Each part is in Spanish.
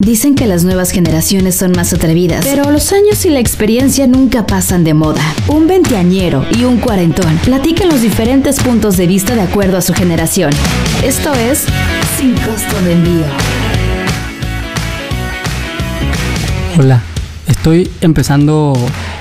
Dicen que las nuevas generaciones son más atrevidas, pero los años y la experiencia nunca pasan de moda. Un veinteañero y un cuarentón platican los diferentes puntos de vista de acuerdo a su generación. Esto es Sin Costo de Envío. Hola, estoy empezando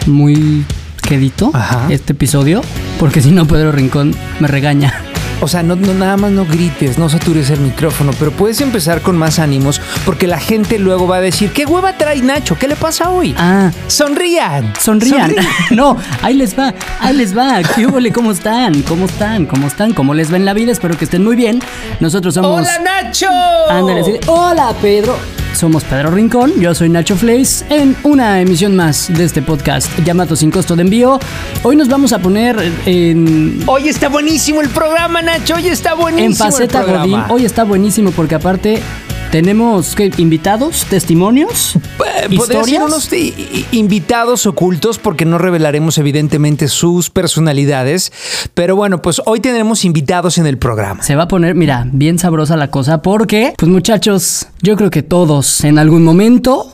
muy quedito Ajá. este episodio, porque si no Pedro Rincón me regaña. O sea, no, no nada más no grites, no satures el micrófono, pero puedes empezar con más ánimos porque la gente luego va a decir, ¿qué hueva trae Nacho? ¿Qué le pasa hoy? Ah, Sonrían. sonrían. no, ahí les va, ahí les va. ¿Qué húbole? ¿Cómo están? ¿Cómo están? ¿Cómo están? ¿Cómo les va en la vida? Espero que estén muy bien. Nosotros somos... ¡Hola Nacho! Ándale, sí. Hola Pedro. Somos Pedro Rincón, yo soy Nacho Flays en una emisión más de este podcast llamado Sin Costo de Envío. Hoy nos vamos a poner en, Hoy está buenísimo el programa, Nacho. Hoy está buenísimo en faceta el. Godín. Hoy está buenísimo porque aparte tenemos ¿qué? invitados, testimonios, Eh, historias. unos i- invitados ocultos porque no revelaremos evidentemente sus personalidades. Pero bueno, pues hoy tendremos invitados en el programa. Se va a poner, mira, bien sabrosa la cosa porque, pues muchachos, yo creo que todos en algún momento,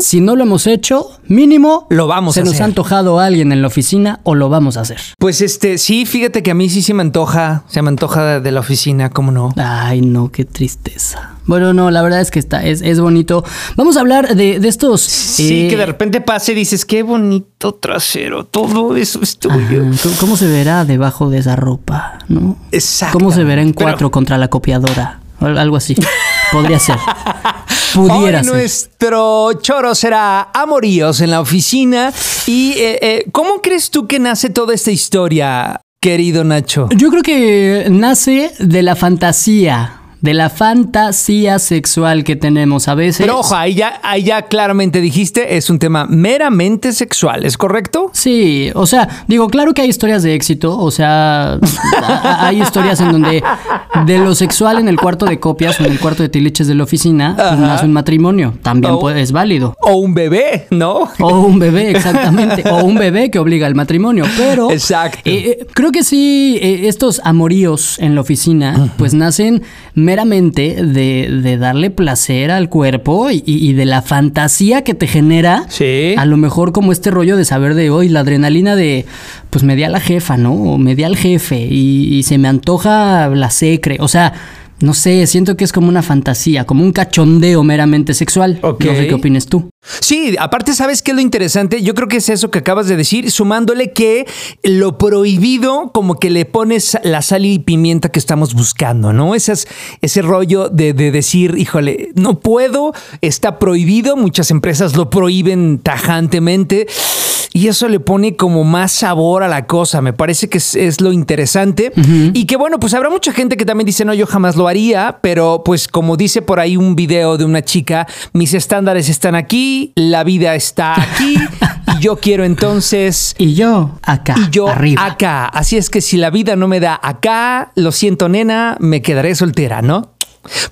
si no lo hemos hecho, mínimo Lo vamos se a nos hacer. ha antojado a alguien en la oficina o lo vamos a hacer. Pues este, sí, fíjate que a mí sí se me antoja, se me antoja de la oficina, ¿cómo no? Ay, no, qué tristeza. Bueno, no, la verdad es que está, es, es bonito. Vamos a hablar de, de estos. Sí, eh, que de repente pase y dices, qué bonito trasero, todo eso es tuyo. ¿cómo- ¿Cómo se verá debajo de esa ropa? ¿No? Exacto. ¿Cómo se verá en Pero- cuatro contra la copiadora? Algo así. Podría ser. Pudiera Hoy ser. nuestro choro será amoríos en la oficina. ¿Y eh, eh, cómo crees tú que nace toda esta historia, querido Nacho? Yo creo que nace de la fantasía, de la fantasía sexual que tenemos a veces. Pero ojo, ahí ya, ahí ya claramente dijiste, es un tema meramente sexual, ¿es correcto? Sí, o sea, digo, claro que hay historias de éxito, o sea, hay historias en donde de lo sexual en el cuarto de copias o en el cuarto de tiliches de la oficina, pues Ajá. nace un matrimonio, también puede- es válido. O un bebé, ¿no? O un bebé, exactamente. O un bebé que obliga al matrimonio. Pero. Exacto. eh, eh, creo que sí, eh, estos amoríos en la oficina, pues nacen meramente de, de darle placer al cuerpo y, y- de la fantasía que te genera. Sí. A lo mejor como este rollo de saber de hoy, la adrenalina de, pues me di a la jefa, ¿no? O me di al jefe y, y se me antoja la secre. O sea, no sé, siento que es como una fantasía, como un cachondeo meramente sexual. Ok. No sé qué opines tú. Sí, aparte, ¿sabes qué es lo interesante? Yo creo que es eso que acabas de decir, sumándole que lo prohibido, como que le pones la sal y pimienta que estamos buscando, ¿no? Esas, ese rollo de, de decir, híjole, no puedo, está prohibido, muchas empresas lo prohíben tajantemente. Y eso le pone como más sabor a la cosa. Me parece que es, es lo interesante. Y que bueno, pues habrá mucha gente que también dice, no, yo jamás lo haría. Pero pues como dice por ahí un video de una chica, mis estándares están aquí, la vida está aquí. y yo quiero entonces... Y yo acá, Y yo arriba. acá. Así es que si la vida no me da acá, lo siento, nena, me quedaré soltera, ¿no?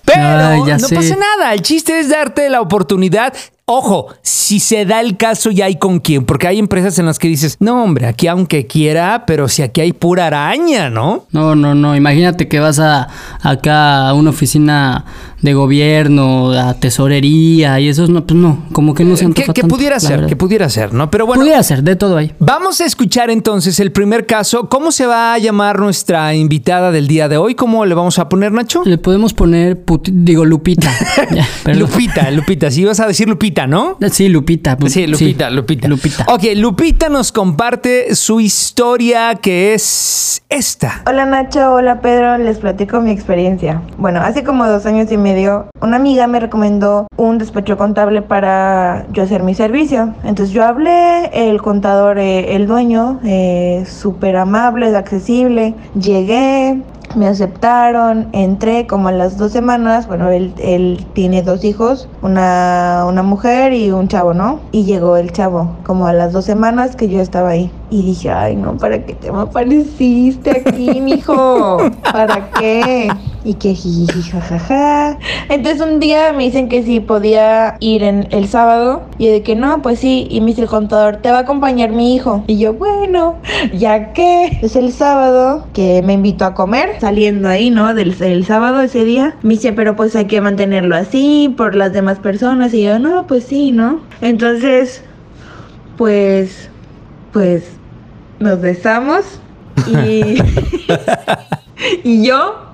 Pero Ay, no sé. pasa nada. El chiste es darte la oportunidad. Ojo, si se da el caso ya hay con quién, porque hay empresas en las que dices, no hombre, aquí aunque quiera, pero si aquí hay pura araña, ¿no? No, no, no. Imagínate que vas a acá a una oficina de gobierno, a tesorería y eso no, pues no, como que no se Que, antoja que pudiera ser, que pudiera ser, ¿no? Pero bueno, Pudiera ser, de todo ahí. vamos a escuchar entonces el primer caso. ¿Cómo se va a llamar nuestra invitada del día de hoy? ¿Cómo le vamos a poner, Nacho? Le podemos poner, digo, Lupita. Ya. Lupita, Lupita, si ibas a decir Lupita, ¿no? Sí, Lupita. pu- Sí, Lupita, Lupita. Lupita. Ok, Lupita nos comparte su historia que es esta. Hola Nacho, hola Pedro, les platico mi experiencia. Bueno, hace como dos años y medio, una amiga me recomendó un despacho contable para yo hacer mi servicio. Entonces yo hablé, el contador, eh, el dueño, eh, súper amable, accesible. Llegué, me aceptaron, entré como a las dos semanas, bueno, él, él tiene dos hijos, una, una mujer y un chavo, ¿no? Y llegó el chavo, como a las dos semanas que yo estaba ahí. Y dije, ay no, ¿para qué te apareciste aquí, mijo? ¿Para qué? Y que jiji jajaja. Entonces un día me dicen que si podía ir en el sábado y de que no, pues sí, y me dice el contador, te va a acompañar mi hijo. Y yo, bueno, ya que es el sábado que me invitó a comer, saliendo ahí, ¿no? Del, del sábado ese día, me dice, pero pues hay que mantenerlo así por las demás personas. Y yo, no, pues sí, ¿no? Entonces, pues, pues nos besamos y, y yo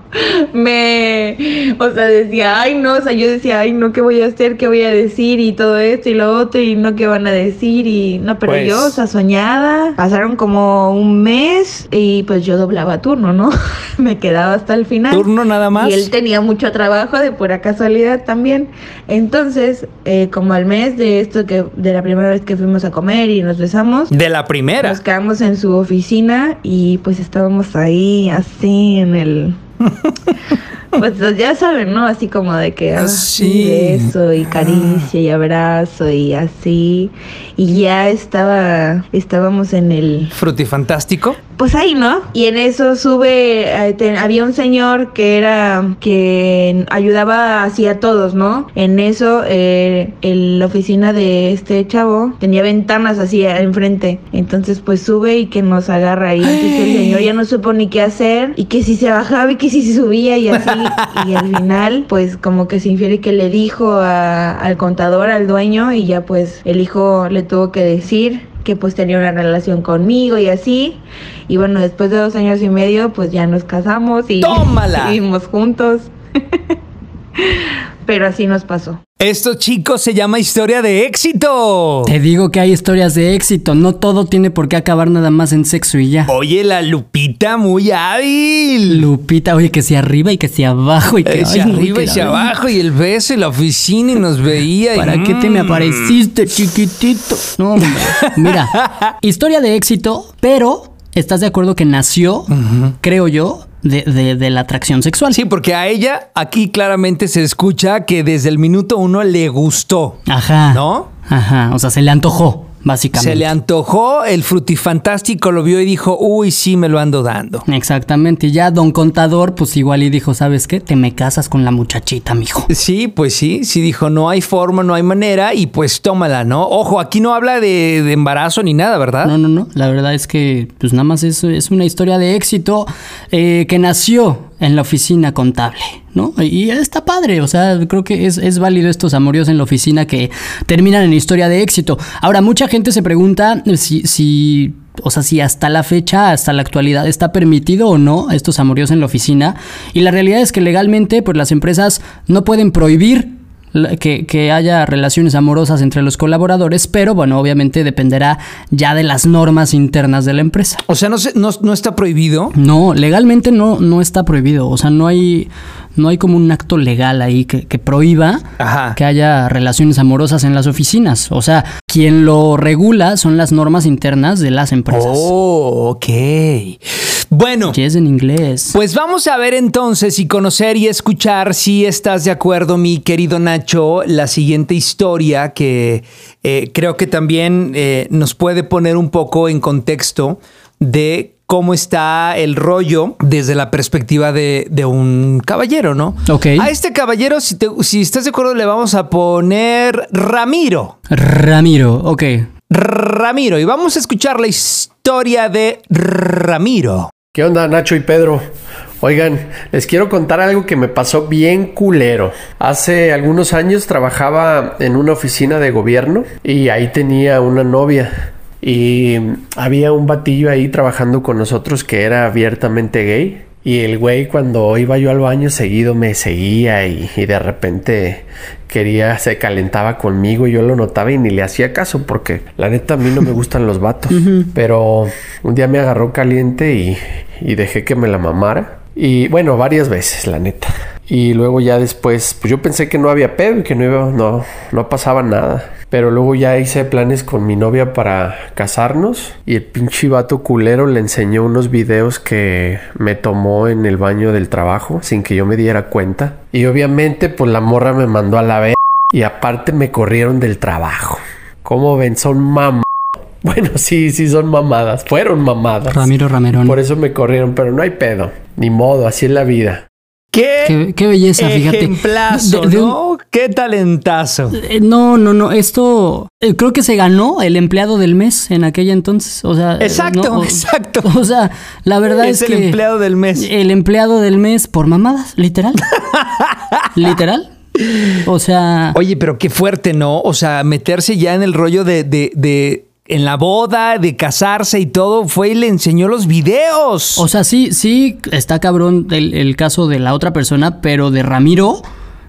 me, o sea, decía, ay no, o sea, yo decía, ay no, ¿qué voy a hacer? ¿Qué voy a decir? Y todo esto y lo otro, y no, ¿qué van a decir? Y no, pero Pues- yo, o sea, soñada, pasaron como un mes y pues yo doblaba turno, ¿no? me quedaba hasta el final. ¿Turno nada más? Y él tenía mucho trabajo de pura casualidad también. Entonces, eh, como al mes de esto que, de la primera vez que fuimos a comer y nos besamos, De la primera. nos quedamos en su oficina y pues estábamos ahí así en el... Pues ya saben, ¿no? Así como de que Ah, así sí. beso y caricia y abrazo y así. Y ya estaba, estábamos en el, Frutifantástico. Pues ahí, ¿no? Y en eso sube, eh, te- había un señor que era, que ayudaba así a todos, ¿no? En eso, eh, el- la oficina de este chavo tenía ventanas así enfrente. Entonces, pues sube y que nos agarra ahí. Entonces el señor ya no supo ni qué hacer y que si se bajaba y que si se subía y así. Y al final, pues como que se infiere que le dijo a- al contador, al dueño, y ya pues el hijo le tuvo que decir que pues tenía una relación conmigo y así. Y bueno, después de dos años y medio, pues ya nos casamos y ¡Tómala! vivimos juntos. Pero así nos pasó. Esto, chicos, se llama historia de éxito. Te digo que hay historias de éxito, no todo tiene por qué acabar nada más en sexo y ya. Oye, la Lupita muy hábil. Lupita, oye, que si arriba y que si abajo y que Hacia no, arriba y hacia abajo y el beso y la oficina y nos veía. y- ¿Para qué te me Mm. apareciste, chiquitito? No, hombre. Mira, historia de éxito, pero ¿estás de acuerdo que nació, creo yo, de, de- de la atracción sexual? Sí, porque a ella aquí claramente se escucha que desde el minuto uno le gustó. Ajá. ¿No? Ajá, o sea, se le antojó, básicamente. Se le antojó, el frutifantástico lo vio y dijo, uy, sí, me lo ando dando. Exactamente, y ya don contador, pues igual y dijo, ¿sabes qué? Te me casas con la muchachita, mijo. Sí, pues sí, sí dijo, no hay forma, no hay manera y pues tómala, ¿no? Ojo, aquí no habla de, de embarazo ni nada, ¿verdad? No, no, no. La verdad es que, pues nada más es, es una historia de éxito eh, que nació en la oficina contable, ¿no? Y está padre, o sea, creo que es, es válido estos amoríos en la oficina que terminan en historia de éxito. Ahora, mucha gente se pregunta si, si o sea, si hasta la fecha, hasta la actualidad, está permitido o no estos amoríos en la oficina. Y la realidad es que legalmente, pues las empresas no pueden prohibir que, que haya relaciones amorosas entre los colaboradores, pero bueno, obviamente dependerá ya de las normas internas de la empresa. O sea, no, se- no, no está prohibido. No, legalmente no, no está prohibido. O sea, no hay, no hay como un acto legal ahí que, que prohíba Ajá. que haya relaciones amorosas en las oficinas. O sea, quien lo regula son las normas internas de las empresas. Oh, ok. Bueno. Y es en inglés. Pues vamos a ver entonces y conocer y escuchar si estás de acuerdo, mi querido Nacho, la siguiente historia que eh, creo que también eh, nos puede poner un poco en contexto de cómo está el rollo desde la perspectiva de, de un caballero, ¿no? Ok. A este caballero, si, te- si estás de acuerdo, le vamos a poner Ramiro. Ramiro, ok. Ramiro. Y vamos a escuchar la historia de Ramiro. ¿Qué onda, Nacho y Pedro? Oigan, les quiero contar algo que me pasó bien culero. Hace algunos años trabajaba en una oficina de gobierno y ahí tenía una novia. Y había un batillo ahí trabajando con nosotros que era abiertamente gay. Y el güey cuando iba yo al baño seguido me seguía y, y de repente quería, se calentaba conmigo. Yo lo notaba y ni le hacía caso porque la neta a mí no me gustan los vatos. Pero un día me agarró caliente y, y dejé que me la mamara. Y bueno, varias veces, la neta. Y luego ya después, pues yo pensé que no había pedo y que no iba, no, no pasaba nada. Pero luego ya hice planes con mi novia para casarnos y el pinche vato culero le enseñó unos videos que me tomó en el baño del trabajo sin que yo me diera cuenta. Y obviamente pues la morra me mandó a la vez y aparte me corrieron del trabajo. ¿Cómo ven? Son mam... Bueno, sí, sí son mamadas. Fueron mamadas. Ramiro Ramerón. Por eso me corrieron, pero no hay pedo. Ni modo, así es la vida. Qué, Qué, belleza, fíjate. De- de un- ¿no? Qué talentazo. Eh, No, no, no. Esto eh, creo que se ganó el empleado del mes en aquella entonces. O sea, Exacto, no, o- exacto. O sea, la verdad es, Es el que empleado del mes. El empleado del mes por mamadas, literal. literal. O sea, Oye, pero qué fuerte, ¿no? O sea, meterse ya en el rollo de, de, de en la boda, de casarse y todo, fue y le enseñó los videos. o sea, sí, sí está cabrón el, el caso de la otra persona, pero de Ramiro.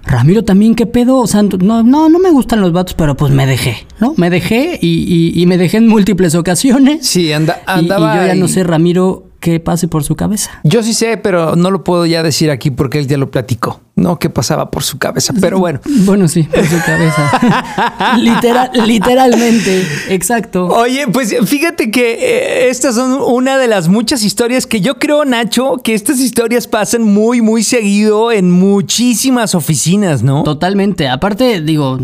Ramiro también, ¿qué pedo? O sea, no, no, no me gustan los vatos, pero pues me dejé, ¿no? Me dejé y, y- y me dejé en múltiples ocasiones. sí, anda, Y- y, andaba. yo ya no sé, Ramiro, qué pase por su cabeza. Yo sí sé, pero no lo puedo ya decir aquí porque él ya lo platicó. No, qué pasaba por su cabeza. Pero bueno. Bueno, sí, por su cabeza. Literal, literalmente, exacto. Oye, pues fíjate que eh, estas son una de las muchas historias que yo creo, Nacho, que estas historias pasan muy, muy seguido en muchísimas oficinas, ¿no? Totalmente. Aparte, digo,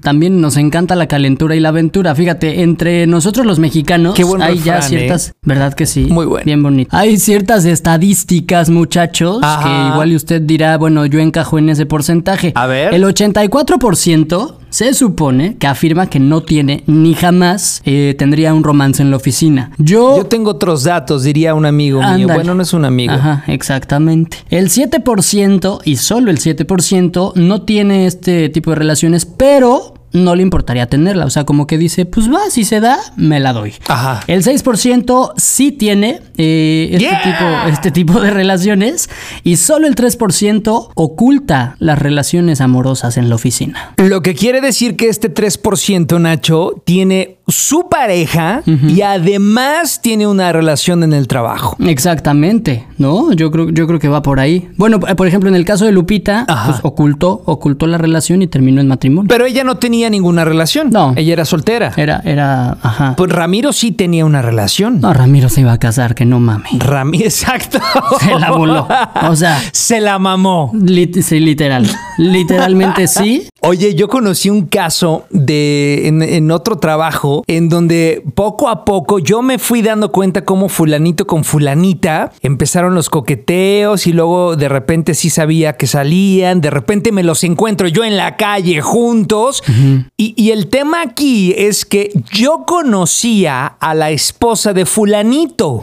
también nos encanta la calentura y la aventura. Fíjate, entre nosotros los mexicanos Qué buen hay ya refrán, ciertas, ¿eh? ¿verdad que sí? Muy bueno. Bien bonito. Hay ciertas estadísticas, muchachos, Ajá. que igual y usted dirá, bueno, yo encajo en ese porcentaje. A ver. El 84% se supone que afirma que no tiene ni jamás eh, tendría un romance en la oficina. Yo, Yo tengo otros datos, diría un amigo mío. Bueno, no es un amigo. Ajá, exactamente. El 7% y solo el 7% no tiene este tipo de relaciones, pero no le importaría tenerla. O sea, como que dice, pues va, si se da, me la doy. Ajá. El 6% sí tiene eh, este, Yeah. tipo, este tipo de relaciones y solo el 3% oculta las relaciones amorosas en la oficina. Lo que quiere decir que este 3%, Nacho, tiene su pareja y además tiene una relación en el trabajo. Exactamente, ¿no? Yo creo, yo creo que va por ahí. Bueno, eh, por ejemplo, en el caso de Lupita, pues ocultó, ocultó la relación y terminó en matrimonio. Pero ella no tenía ninguna relación. No. Ella era soltera. Era, era, ajá. Pues Ramiro sí tenía una relación. No, Ramiro se iba a casar, que no mame. Ramiro, exacto. Se la voló. O sea, Se la mamó. lit- sí, literal. Literalmente sí. Oye, yo conocí un caso de en, en otro trabajo en donde poco a poco yo me fui dando cuenta cómo fulanito con fulanita empezaron los coqueteos y luego de repente sí sabía que salían, de repente me los encuentro yo en la calle juntos y, y el tema aquí es que yo conocía a la esposa de fulanito.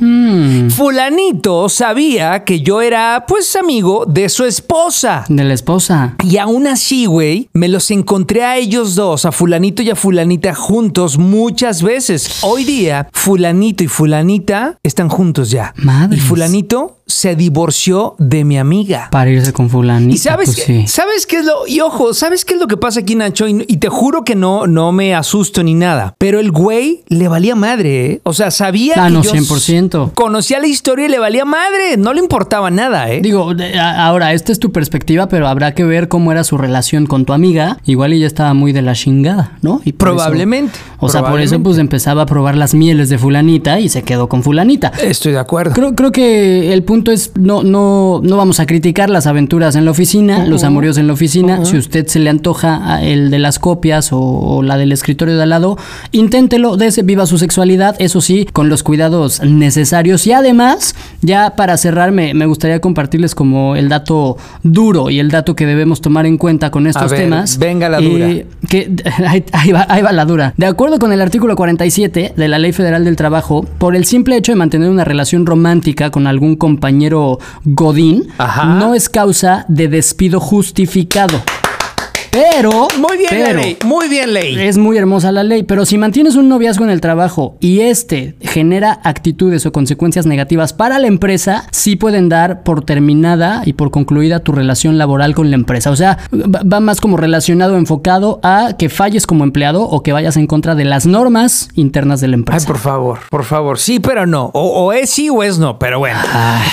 Fulanito sabía que yo era pues amigo de su esposa. De la esposa. Y aún así, güey, me los encontré a ellos dos, a fulanito y a fulanita juntos muchas veces. Hoy día, fulanito y fulanita están juntos ya. Madres. Y fulanito se divorció de mi amiga. Para irse con fulanita. Y sabes, pues sí. ¿sabes qué es lo? Y ojo, ¿sabes qué es lo que pasa aquí, Nacho? Y, y te juro que no, no me asusto ni nada. Pero el güey le valía madre, ¿eh? O sea, sabía Ah, que no, yo 100%. conocía la historia y le valía madre. No le importaba nada, ¿eh? Digo, ahora, esta es tu perspectiva, pero habrá que ver cómo era su relación con tu amiga. Igual ella estaba muy de la chingada, ¿no? Y eso- Probablemente, o sea, por eso pues empezaba a probar las mieles de fulanita y se quedó con fulanita. Estoy de acuerdo. Creo, creo que el punto es, no, no, no vamos a criticar las aventuras en la oficina, los amoríos en la oficina. Si usted se le antoja a el de las copias o, o la del escritorio de al lado, inténtelo, dese, viva su sexualidad, eso sí, con los cuidados necesarios. Y además, ya para cerrar, me, me gustaría compartirles como el dato duro y el dato que debemos tomar en cuenta con estos ver, temas. venga la dura. Eh, que ahí, ahí va, ahí va la dura. De acuerdo con el artículo 47 de la Ley Federal del Trabajo, por el simple hecho de mantener una relación romántica con algún compañero Godín, Ajá. no es causa de despido justificado. Pero. Muy bien, pero, ley. Muy bien, ley. es muy hermosa la ley, pero si mantienes un noviazgo en el trabajo y este genera actitudes o consecuencias negativas para la empresa, sí pueden dar por terminada y por concluida tu relación laboral con la empresa. O sea, va más como relacionado, enfocado a que falles como empleado o que vayas en contra de las normas internas de la Ay, empresa. por favor, por favor. Sí, pero no. O, o es sí o es no, pero bueno.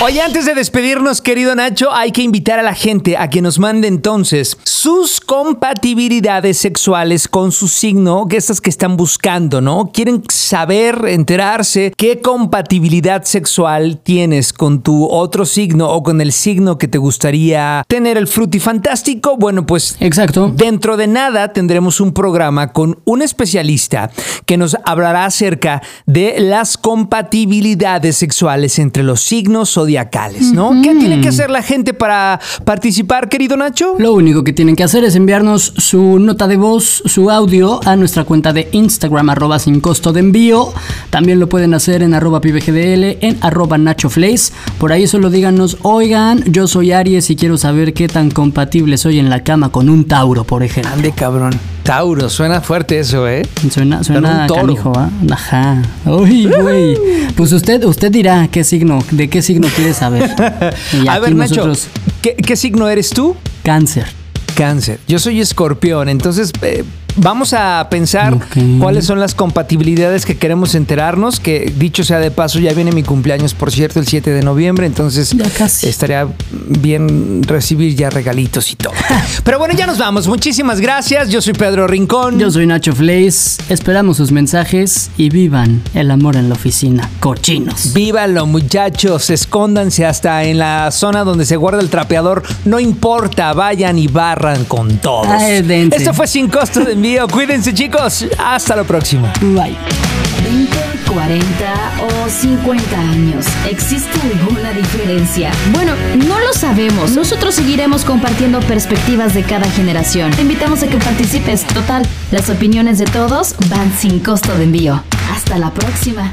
Oye, antes de despedirnos, querido Nacho, hay que invitar a la gente a que nos mande entonces sus compatibilidades sexuales con su signo, que estas que están buscando, ¿no? Quieren saber, enterarse qué compatibilidad sexual tienes con tu otro signo o con el signo que te gustaría tener el frutifantástico. Bueno, pues Exacto. Dentro de nada tendremos un programa con un especialista que nos hablará acerca de las compatibilidades sexuales entre los signos zodiacales, ¿no? ¿Qué tiene que hacer la gente para participar, querido Nacho? Lo único que tienen que hacer es enviarnos su nota de voz, su audio a nuestra cuenta de Instagram, arroba sin costo de envío. También lo pueden hacer en arroba pibgdl, en arroba nachoflace. Por ahí solo díganos, oigan, yo soy Aries y quiero saber qué tan compatible soy en la cama con un Tauro, por ejemplo. Ande, cabrón. Tauro, suena fuerte eso, ¿eh? Suena, suena un toro. canijo, ¿ah? Ajá. Uy, güey. Pues usted, usted dirá qué signo, de qué signo quiere saber. Y A ver, Nacho, ¿qué, qué signo eres tú? cáncer. Yo soy escorpión, entonces eh, vamos a pensar cuáles son las compatibilidades que queremos enterarnos, que dicho sea de paso, ya viene mi cumpleaños, por cierto, el 7 de noviembre, entonces estaría bien recibir ya regalitos y todo. Pero bueno, ya nos vamos. Muchísimas gracias. Yo soy Pedro Rincón. Yo soy Nacho Flace. Esperamos sus mensajes y vivan el amor en la oficina. Cochinos. Vívanlo, muchachos. Escóndanse hasta en la zona donde se guarda el trapeador. No importa, vayan y barran con todos. Ay. Esto fue sin costo de envío. Cuídense, chicos. Hasta la próxima. Bye. 20, 40 o 50 años. ¿Existe alguna diferencia? Bueno, no lo sabemos. Nosotros seguiremos compartiendo perspectivas de cada generación. Te invitamos a que participes. Total, las opiniones de todos van sin costo de envío. Hasta la próxima.